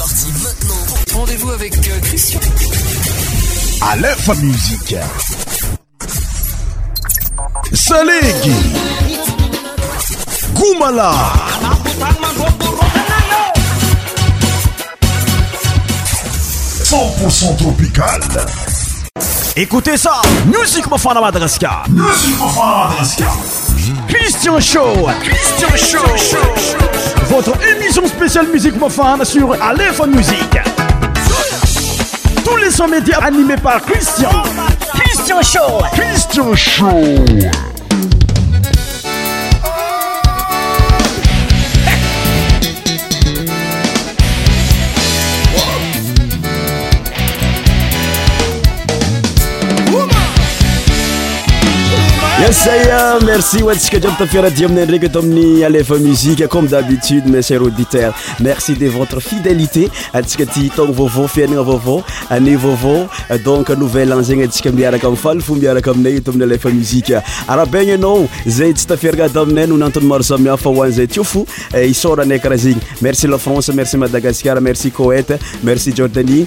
parti maintenant. Rendez-vous avec euh, Christian. À l'info musique. Salegi. Goumala. 100% tropical. Écoutez ça, Music Mofana madraska. Music Mofana madraska. Christian Show. Christian Show. Christian Show votre émission spéciale Musique mofane sur Aléphone Musique. Tous les sons médias animés par Christian. Christian Show. Christian Show. esay merci tsika diitafirai aminay nraky omiy aea ieoe aitde m se iter ie erci larance merci madaasar merci te erci ai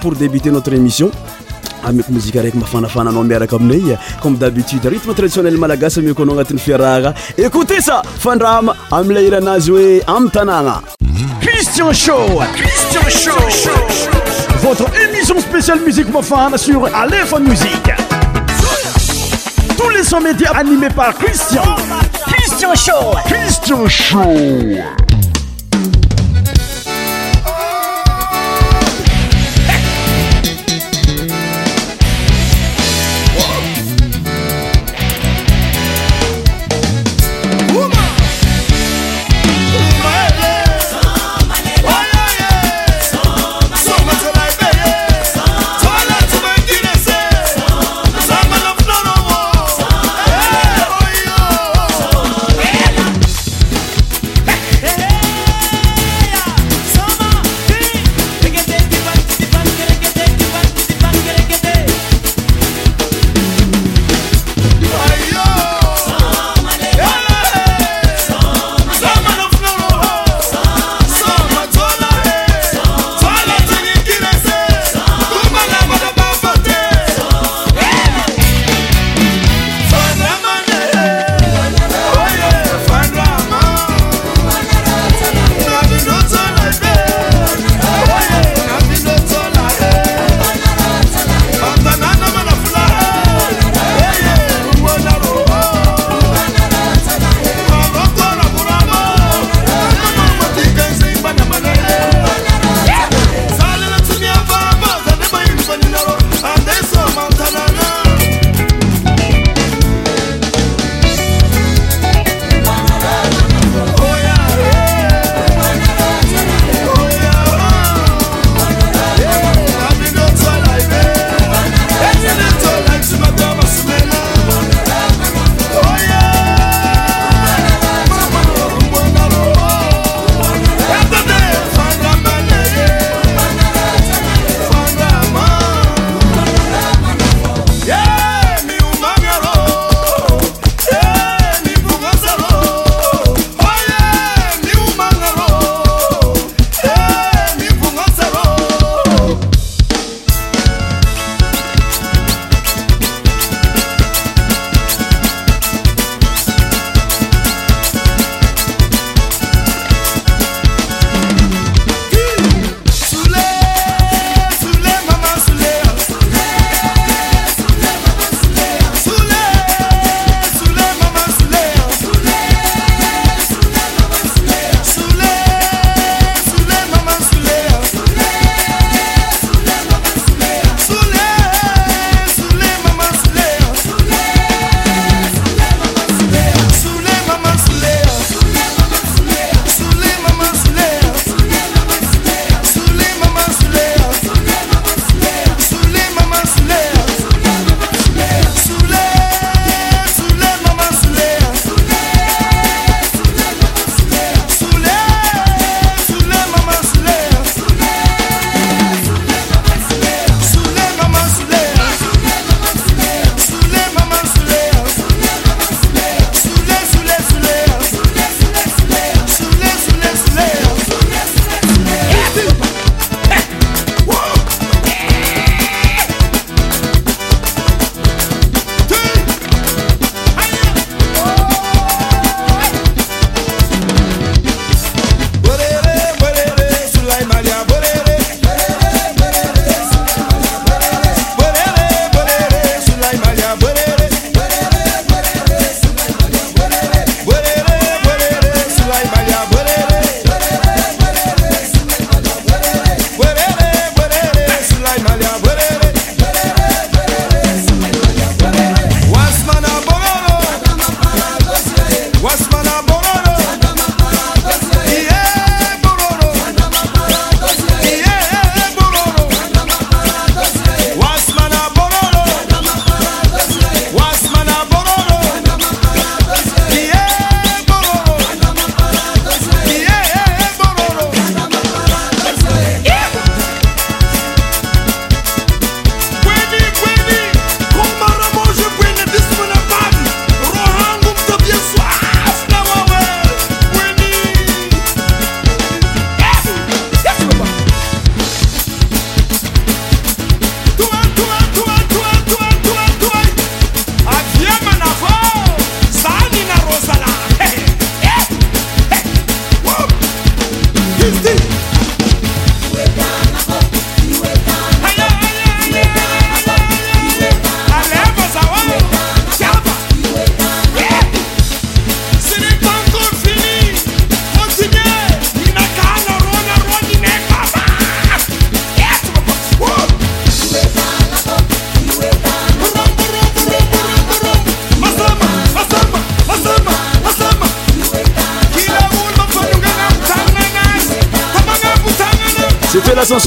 pour débuter notre émission. musique avec ma femme miaraka mère comme d'habitude rythme traditionnel malagasy nous a une Ferrari. écoutez ça Fandram Amleira Nazoué amtanana. christian show christian show votre émission spéciale musique femme sur alefa Music tous les soirs, médias animés par christian christian show christian show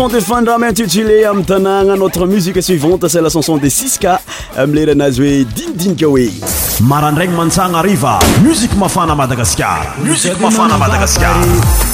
de fandram intutule ami'ny tanàna notre musique suivante set la chanson de sis ka ami leryanazy hoe dinidinika hoe marandragny mantsagna ariva musiqe mafana madagasikar musik mafana madagaskar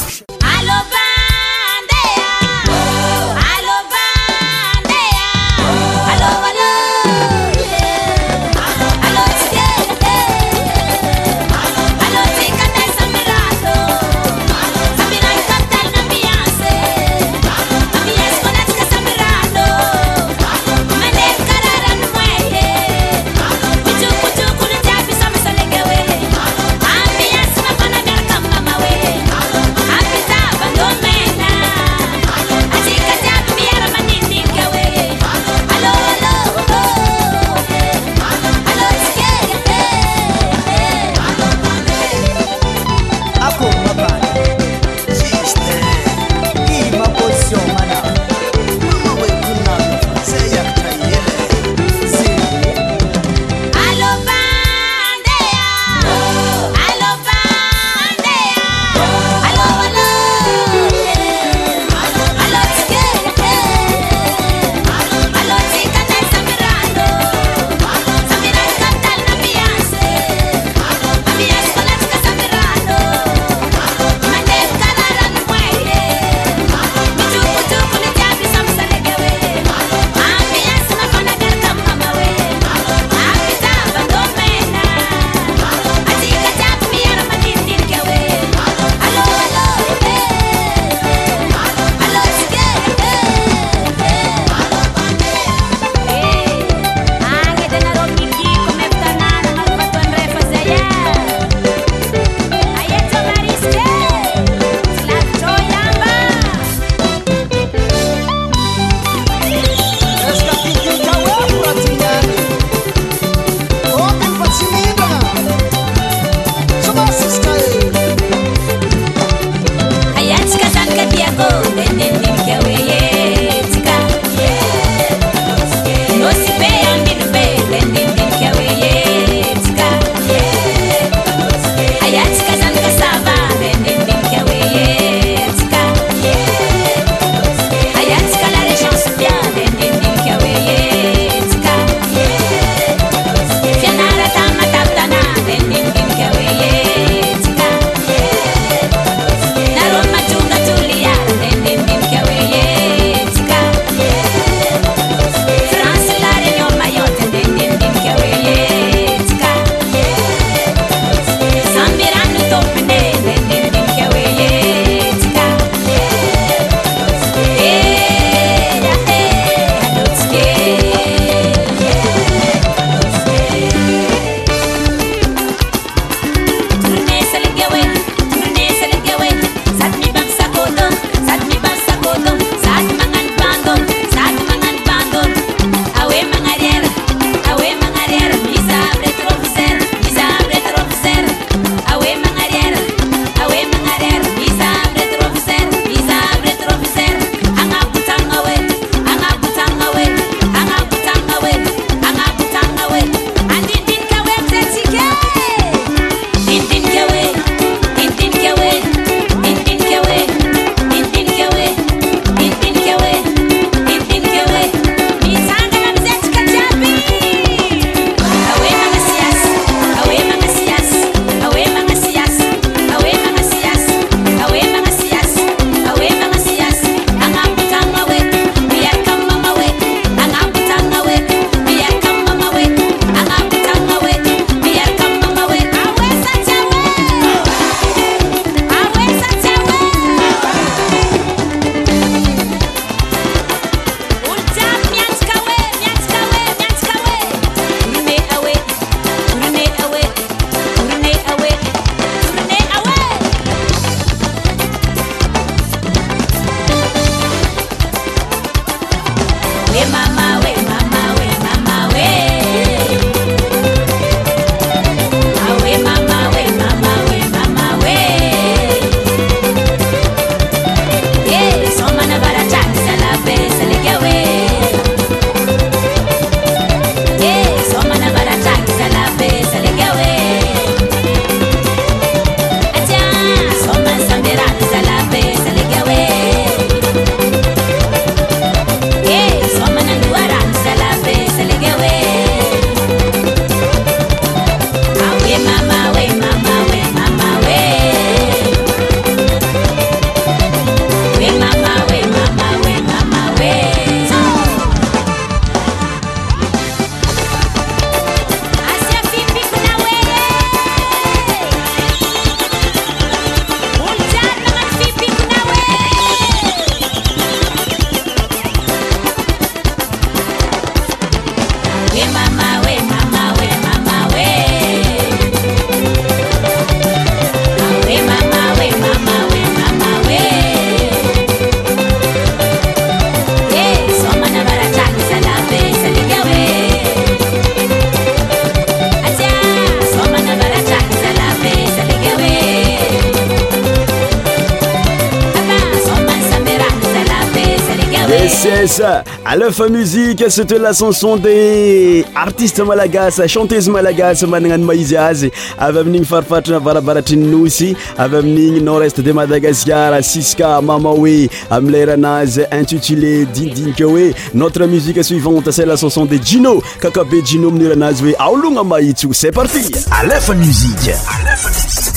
alef musiqe cete la chenson de artiste malagasa chanteuse malagas mananano maizy azy avy amin'igny farifaitrana varavaratry nynosy avy amin'igny nord-est de madagascar siska mama oe amiy leranazy intutulé dindinika hoe notre musique suivante se la chanson de jino kakabe jino aminira anazy hoe aologna mahitsyo c'est partiefamsie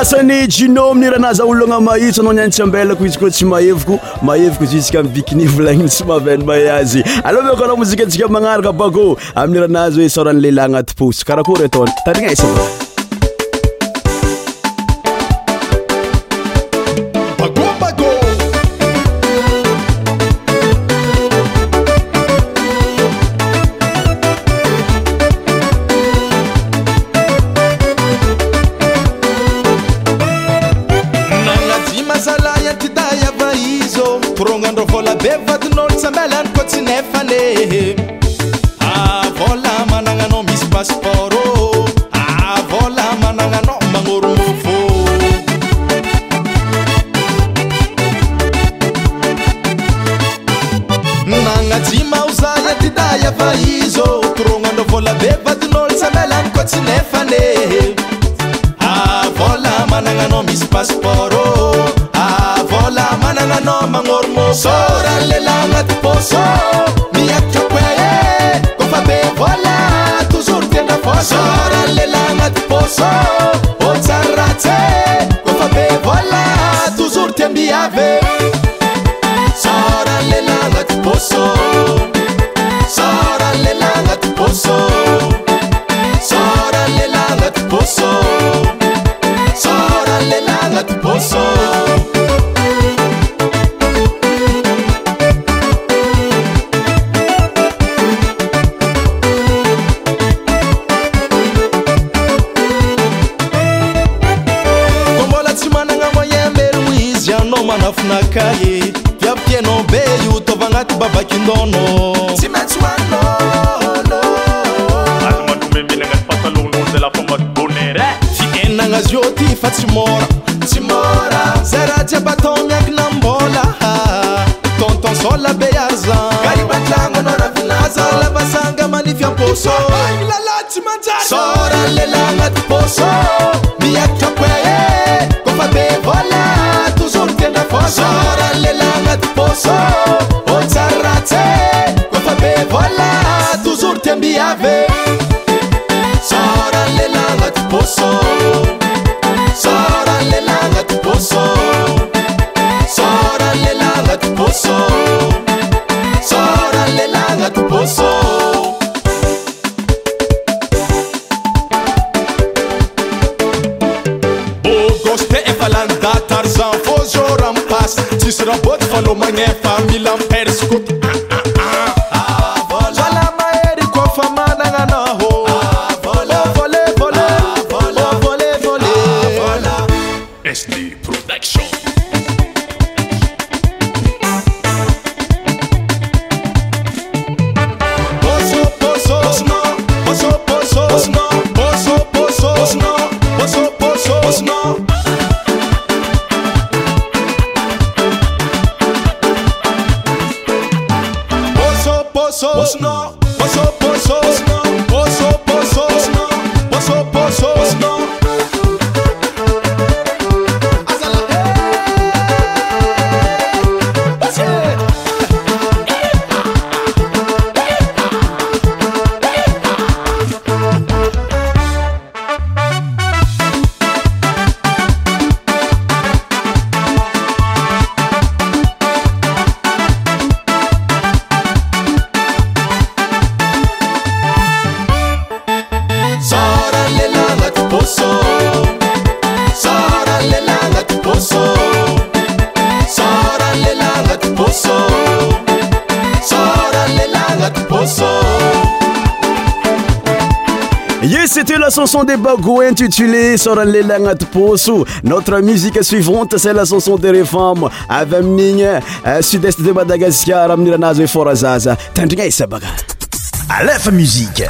asany junoaminirahanaza oloagna mahio tsanao ny an tsy ambelako izy koa tsy maheviko mahevako zusqa am'bikini volagniny tsy mavany mahay azy alôha makoara mozika antsika magnaraka abako amin'n' rahanazy hoe sorany lehilay agnatyposy karaha koa ry ataona e tadrigna isa e Πόσο, πόσο, πόσο, soran lelagnato poso notre musique suivante c'est lacanson de réforme avyaminigna euh, sud-est de madagascar aminiranaza e fora zaza tandrigna aisabaka alf musiqe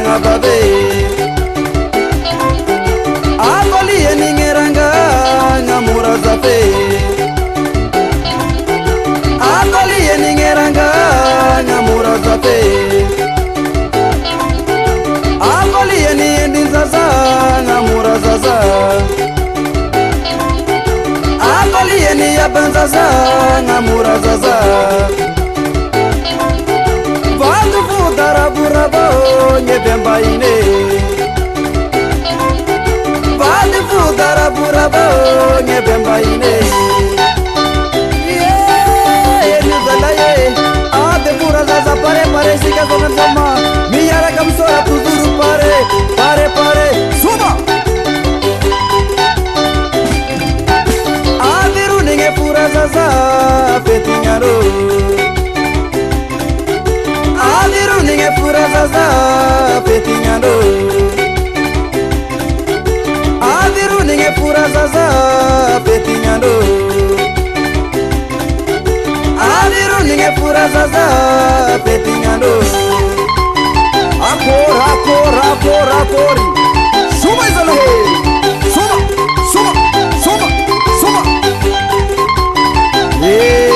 ngeranga babe akoli ye ni ngeranga nga muraza pe akoli ye ni ngeranga nga muraza pe akoli ye ni yendi zaza nga murazaza akoli ye ni yabanzaza nga murazaza karagurabo nyebembaine valifudaraburaba nyebembaine erizalaye adeburazaza pare pare sikazonasama miyaraka msora tuzuru pare pare pare suma aviruninge purazaza vetinyaro que pura zaza petinhando aviru ninge pura zaza petinhando aviru ninge pura zaza petinhando acor acor acor acor suma isalo suma suma suma suma yeah.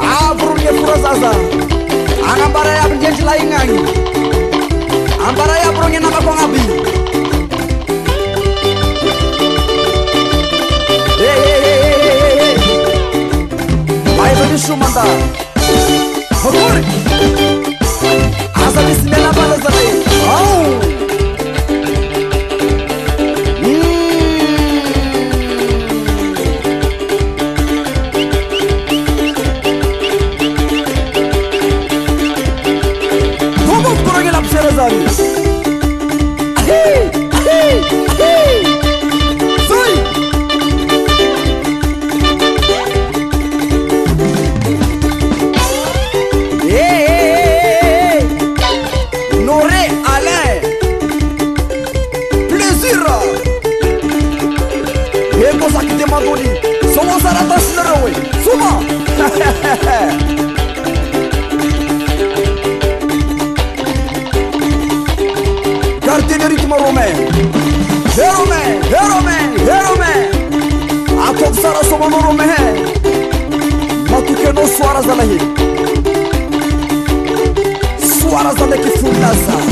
avurunge pfura ya akambara ya nama njenjilaing'anyi ambara yapurunge namakwang'abi vaizondishuma nda mokuri gartede rutme rome herom herom herome apopsarasomano romee matukeno soara zana he soarazandake funazaz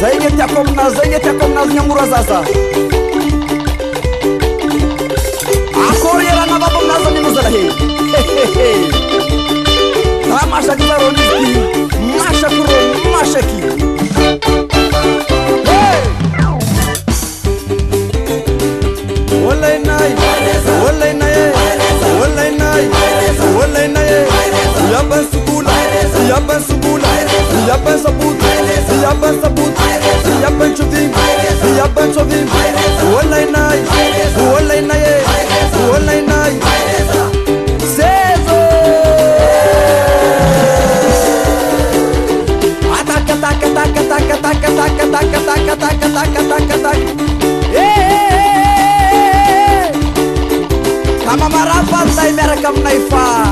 zaegetiakomna zagetiakomnaz yamurazaza katakkatak sama marabanday miaraka aminay fa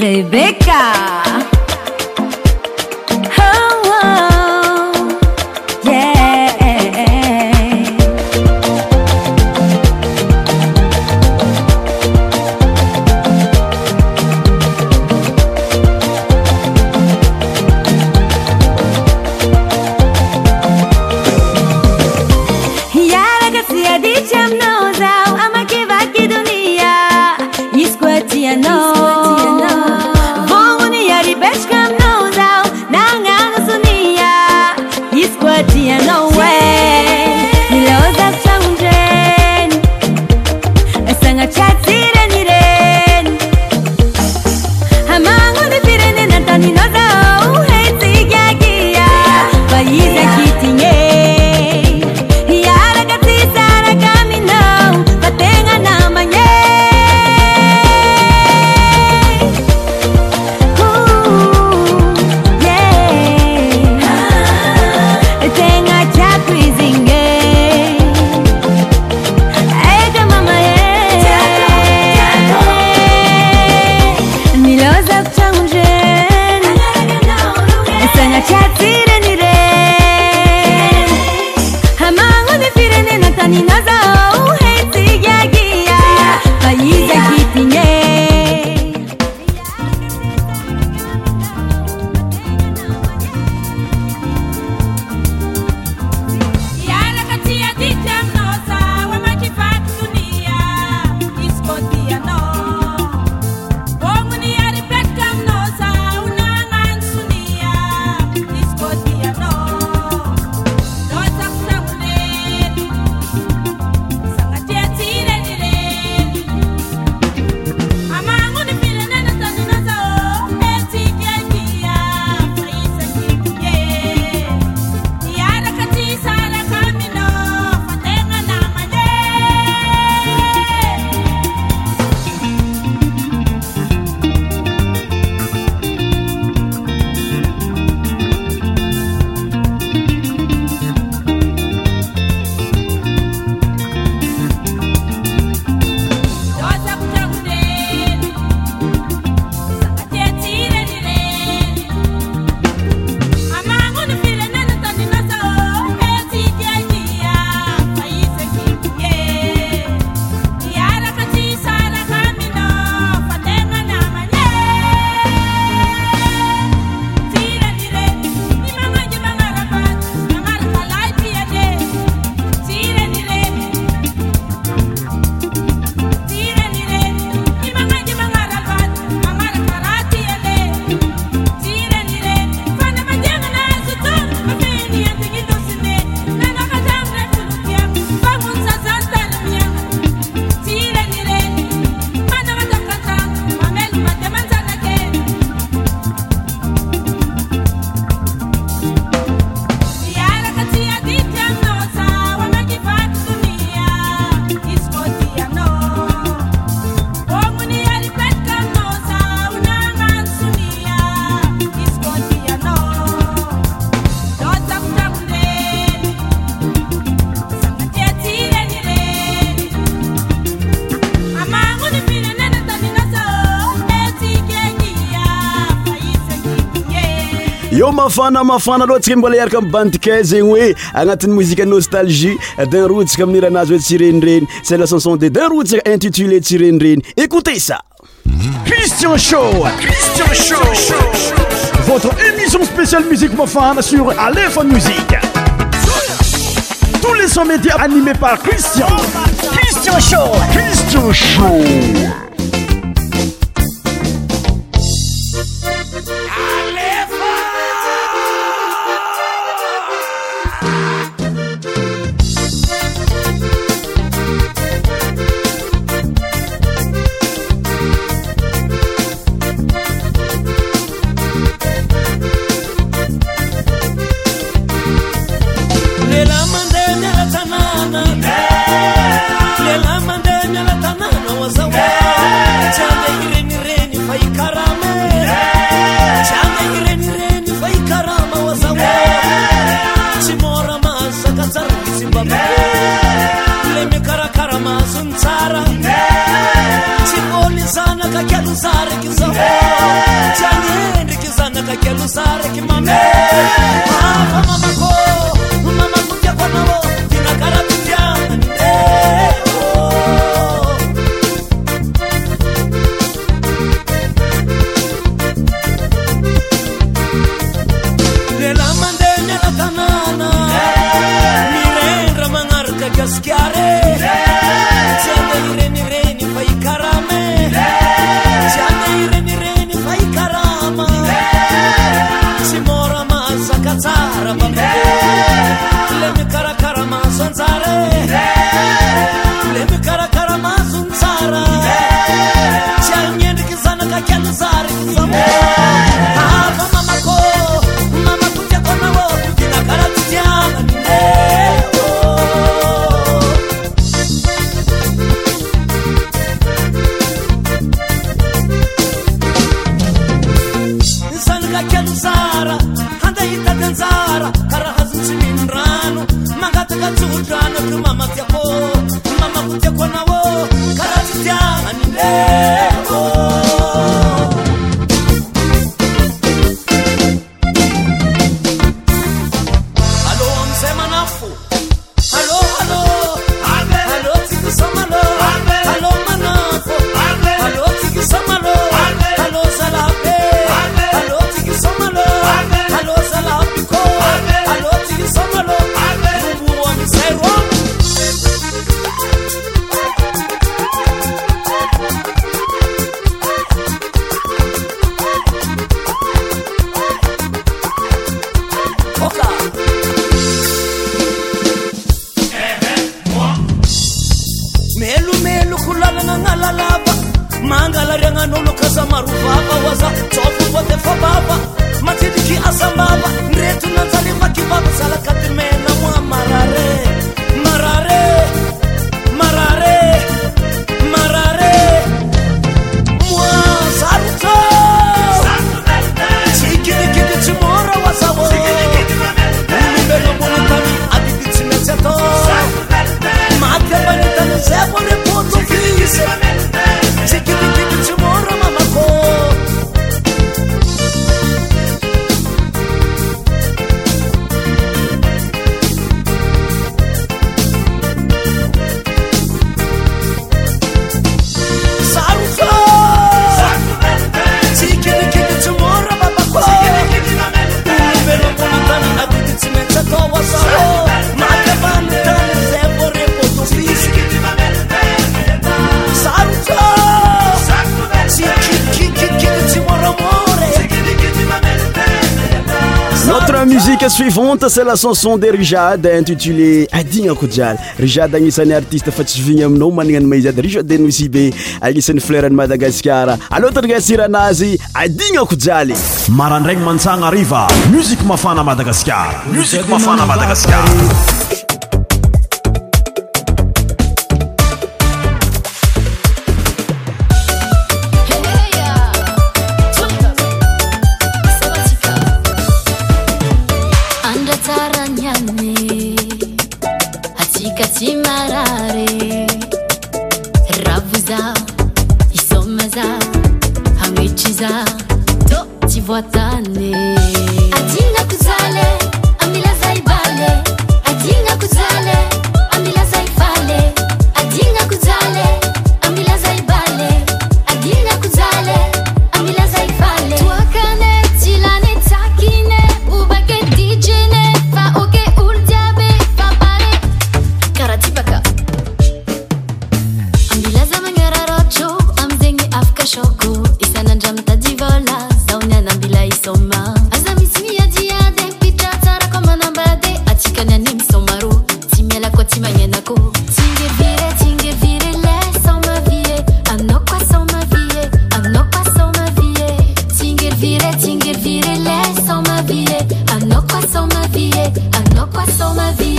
Rebeca. fana mafana lohantsika mbola araka am bandkat zegny hoe agnatin'ny mozike nostalgie din rotsika minira anazy hoe tsyrenireny sela canson de din rosika intitulé tsyrenireny écoute sa cristianh suivante sa la chanson de rijade intitulé adigna akojialy rizad agnisan'ny artiste fa tsyvigny aminao maninany maizady rijadeno isibe agnisan'ny flerany madagaskara alota'ny gna asira anazy adigna akojialy marandragny mantsagna ariva musiqe mafana madagaskar musik mafana madagaskar quoi sans ma vie, à quoi sans ma vie.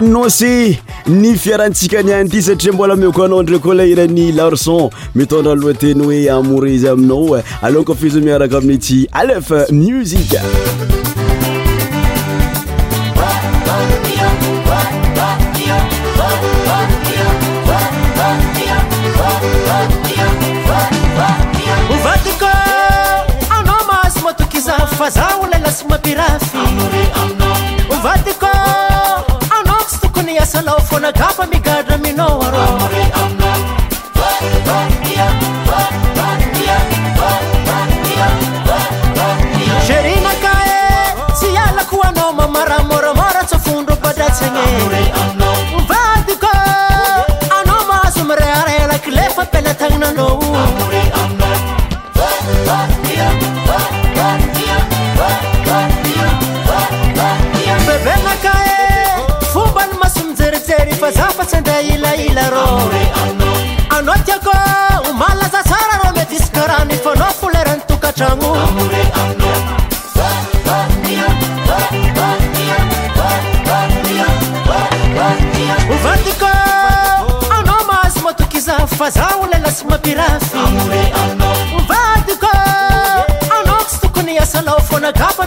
nnosy ny fiarantsika ny any ity satria mbola mioko anao ndreo koa lahirany larson mitondra alohateny hoe amore zy aminao aloankofizo miaraka amini tsy alef music ala fônagafa migadra aminao arôserignaka e tsy ialako anao mamara moramora tsafondrô badretsagne vadyko anao mazy miraarelakylefapinatanananao anovadikô anao mahazy matokyza fa zah ola lasy mampirafy vadyko anaosy tokony asalao fonagafa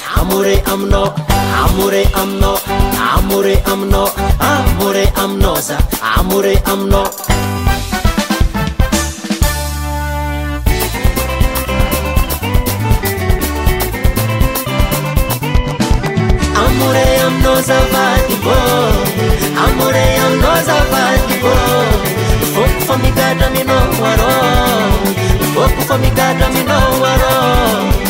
amore amno, amore amno, amore amno, amore amnosa, amore amno. Amore amnosa va di bo, amore amnosa va di bo, fuoco fa mi gada mi foco guarò, fuoco fa mi gada mi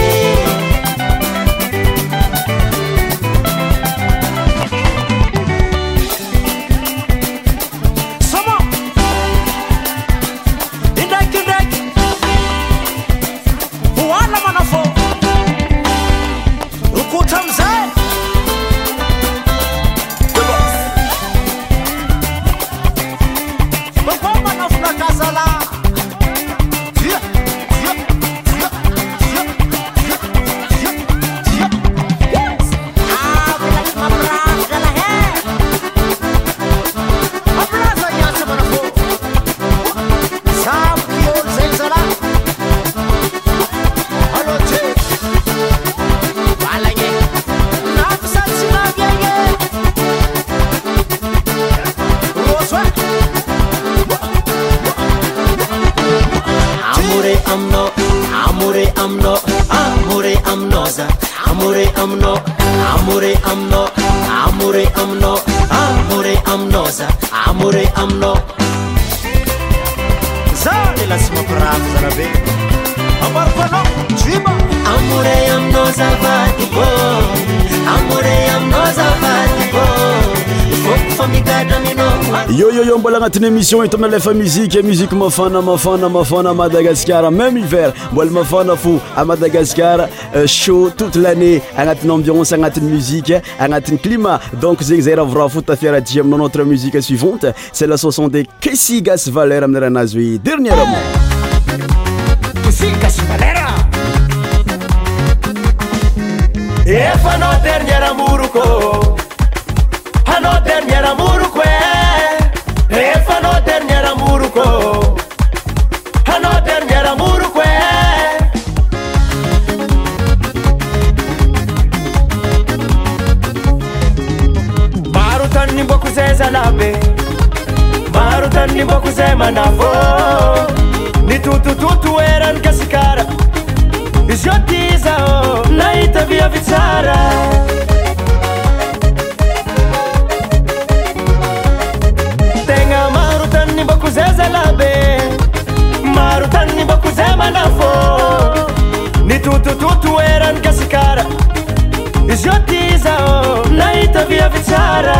Yo yo yo mbola agnatin'ny émission eto amin'ny lefa muzika muzika mafana mafana mafana Madagascar même hiver mbola mafana fo à Madagascar euh, chaud toute l'année agnatin'ny ambiance agnatin'ny musique agnatin'ny climat donc zegny zay raha voraha fo tafiaradia aminao notre musique suivante c'est la chanson de Kessi Gas Valera amin'ny raha anazy hoe dernièrement Kessi Gas Valera efa anao dernière amouroko amour maro tanny boko zay manafô ny totototo eranykasikara biziotyza nahita viavitsara tegna maro taniny bokozay zalabe maro tanny boko zay manafô ny totototo oerany kasikara bizity zaô naita viavitsara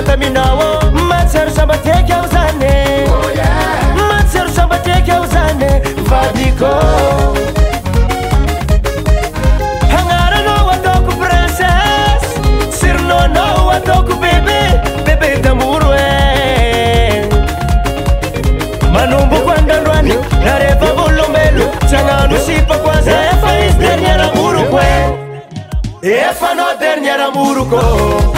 srosbkzannators sirinnatako bebe bepetmoromnombkoanandroany e. narevavolomelo tanano sipakoaza efaerramorok efandernramorok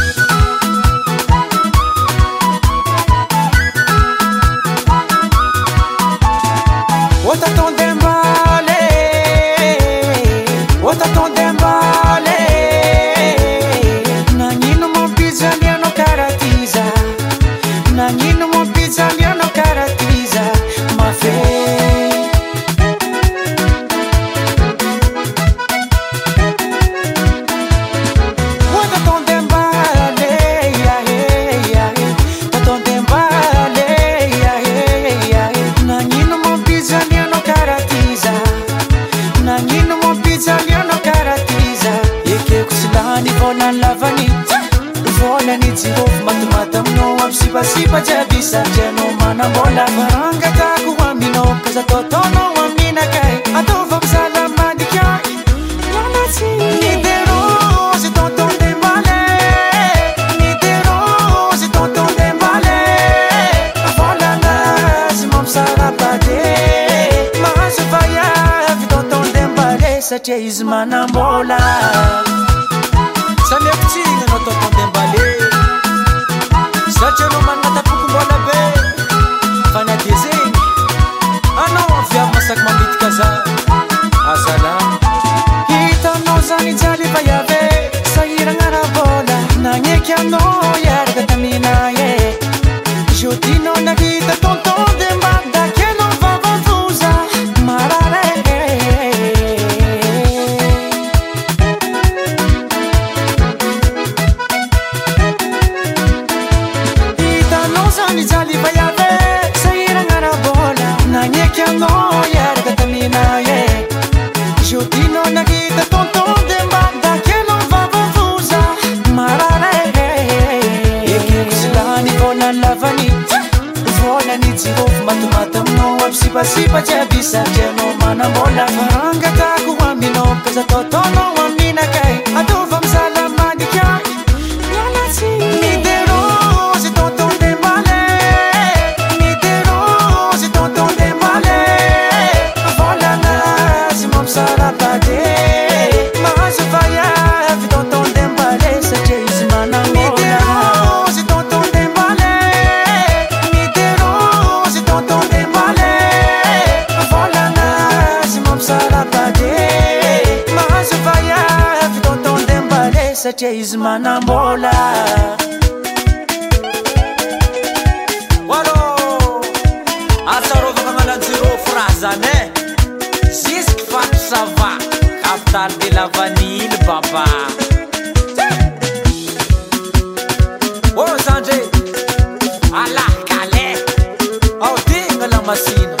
تدمل chete izimanambola sanekuthina zana jusque fatro sava kaftaly delavanily bamba ô zandre alahy kala ao tegna lamasina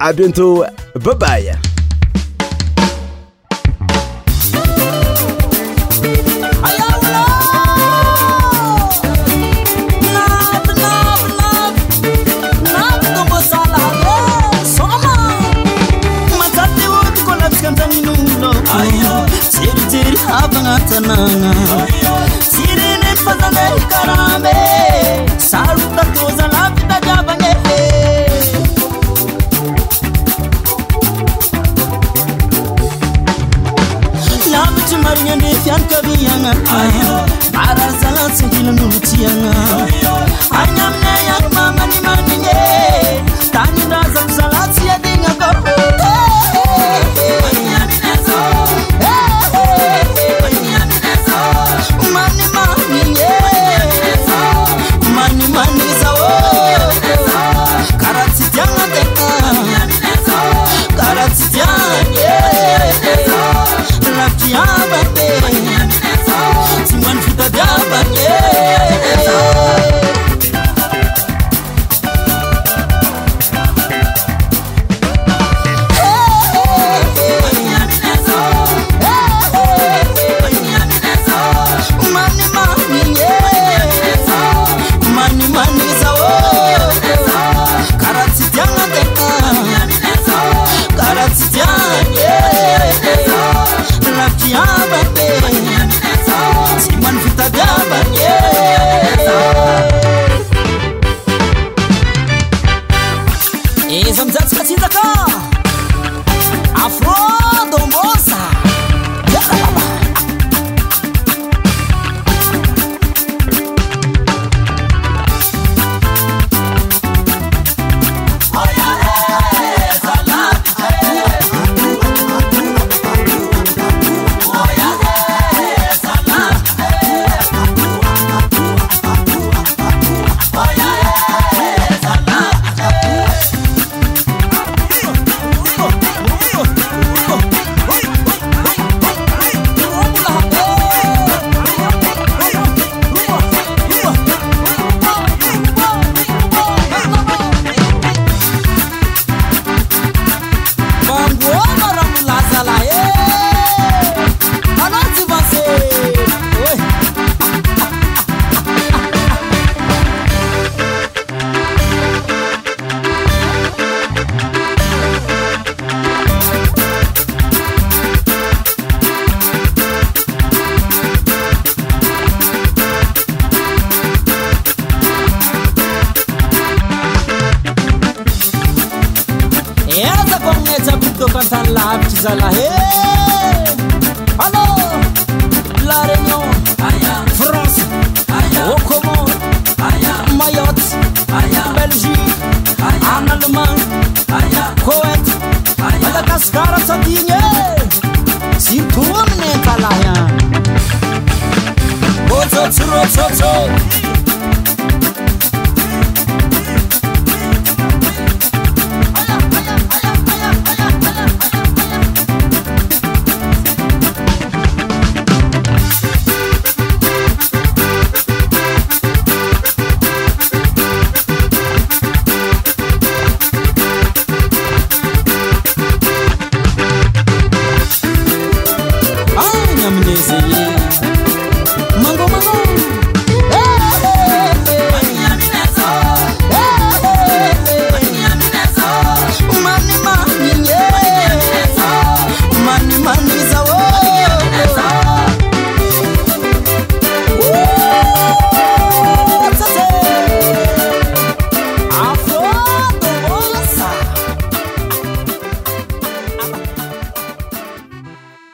A bientôt. Bye bye. inanetankabiana adasalasdilnulutiana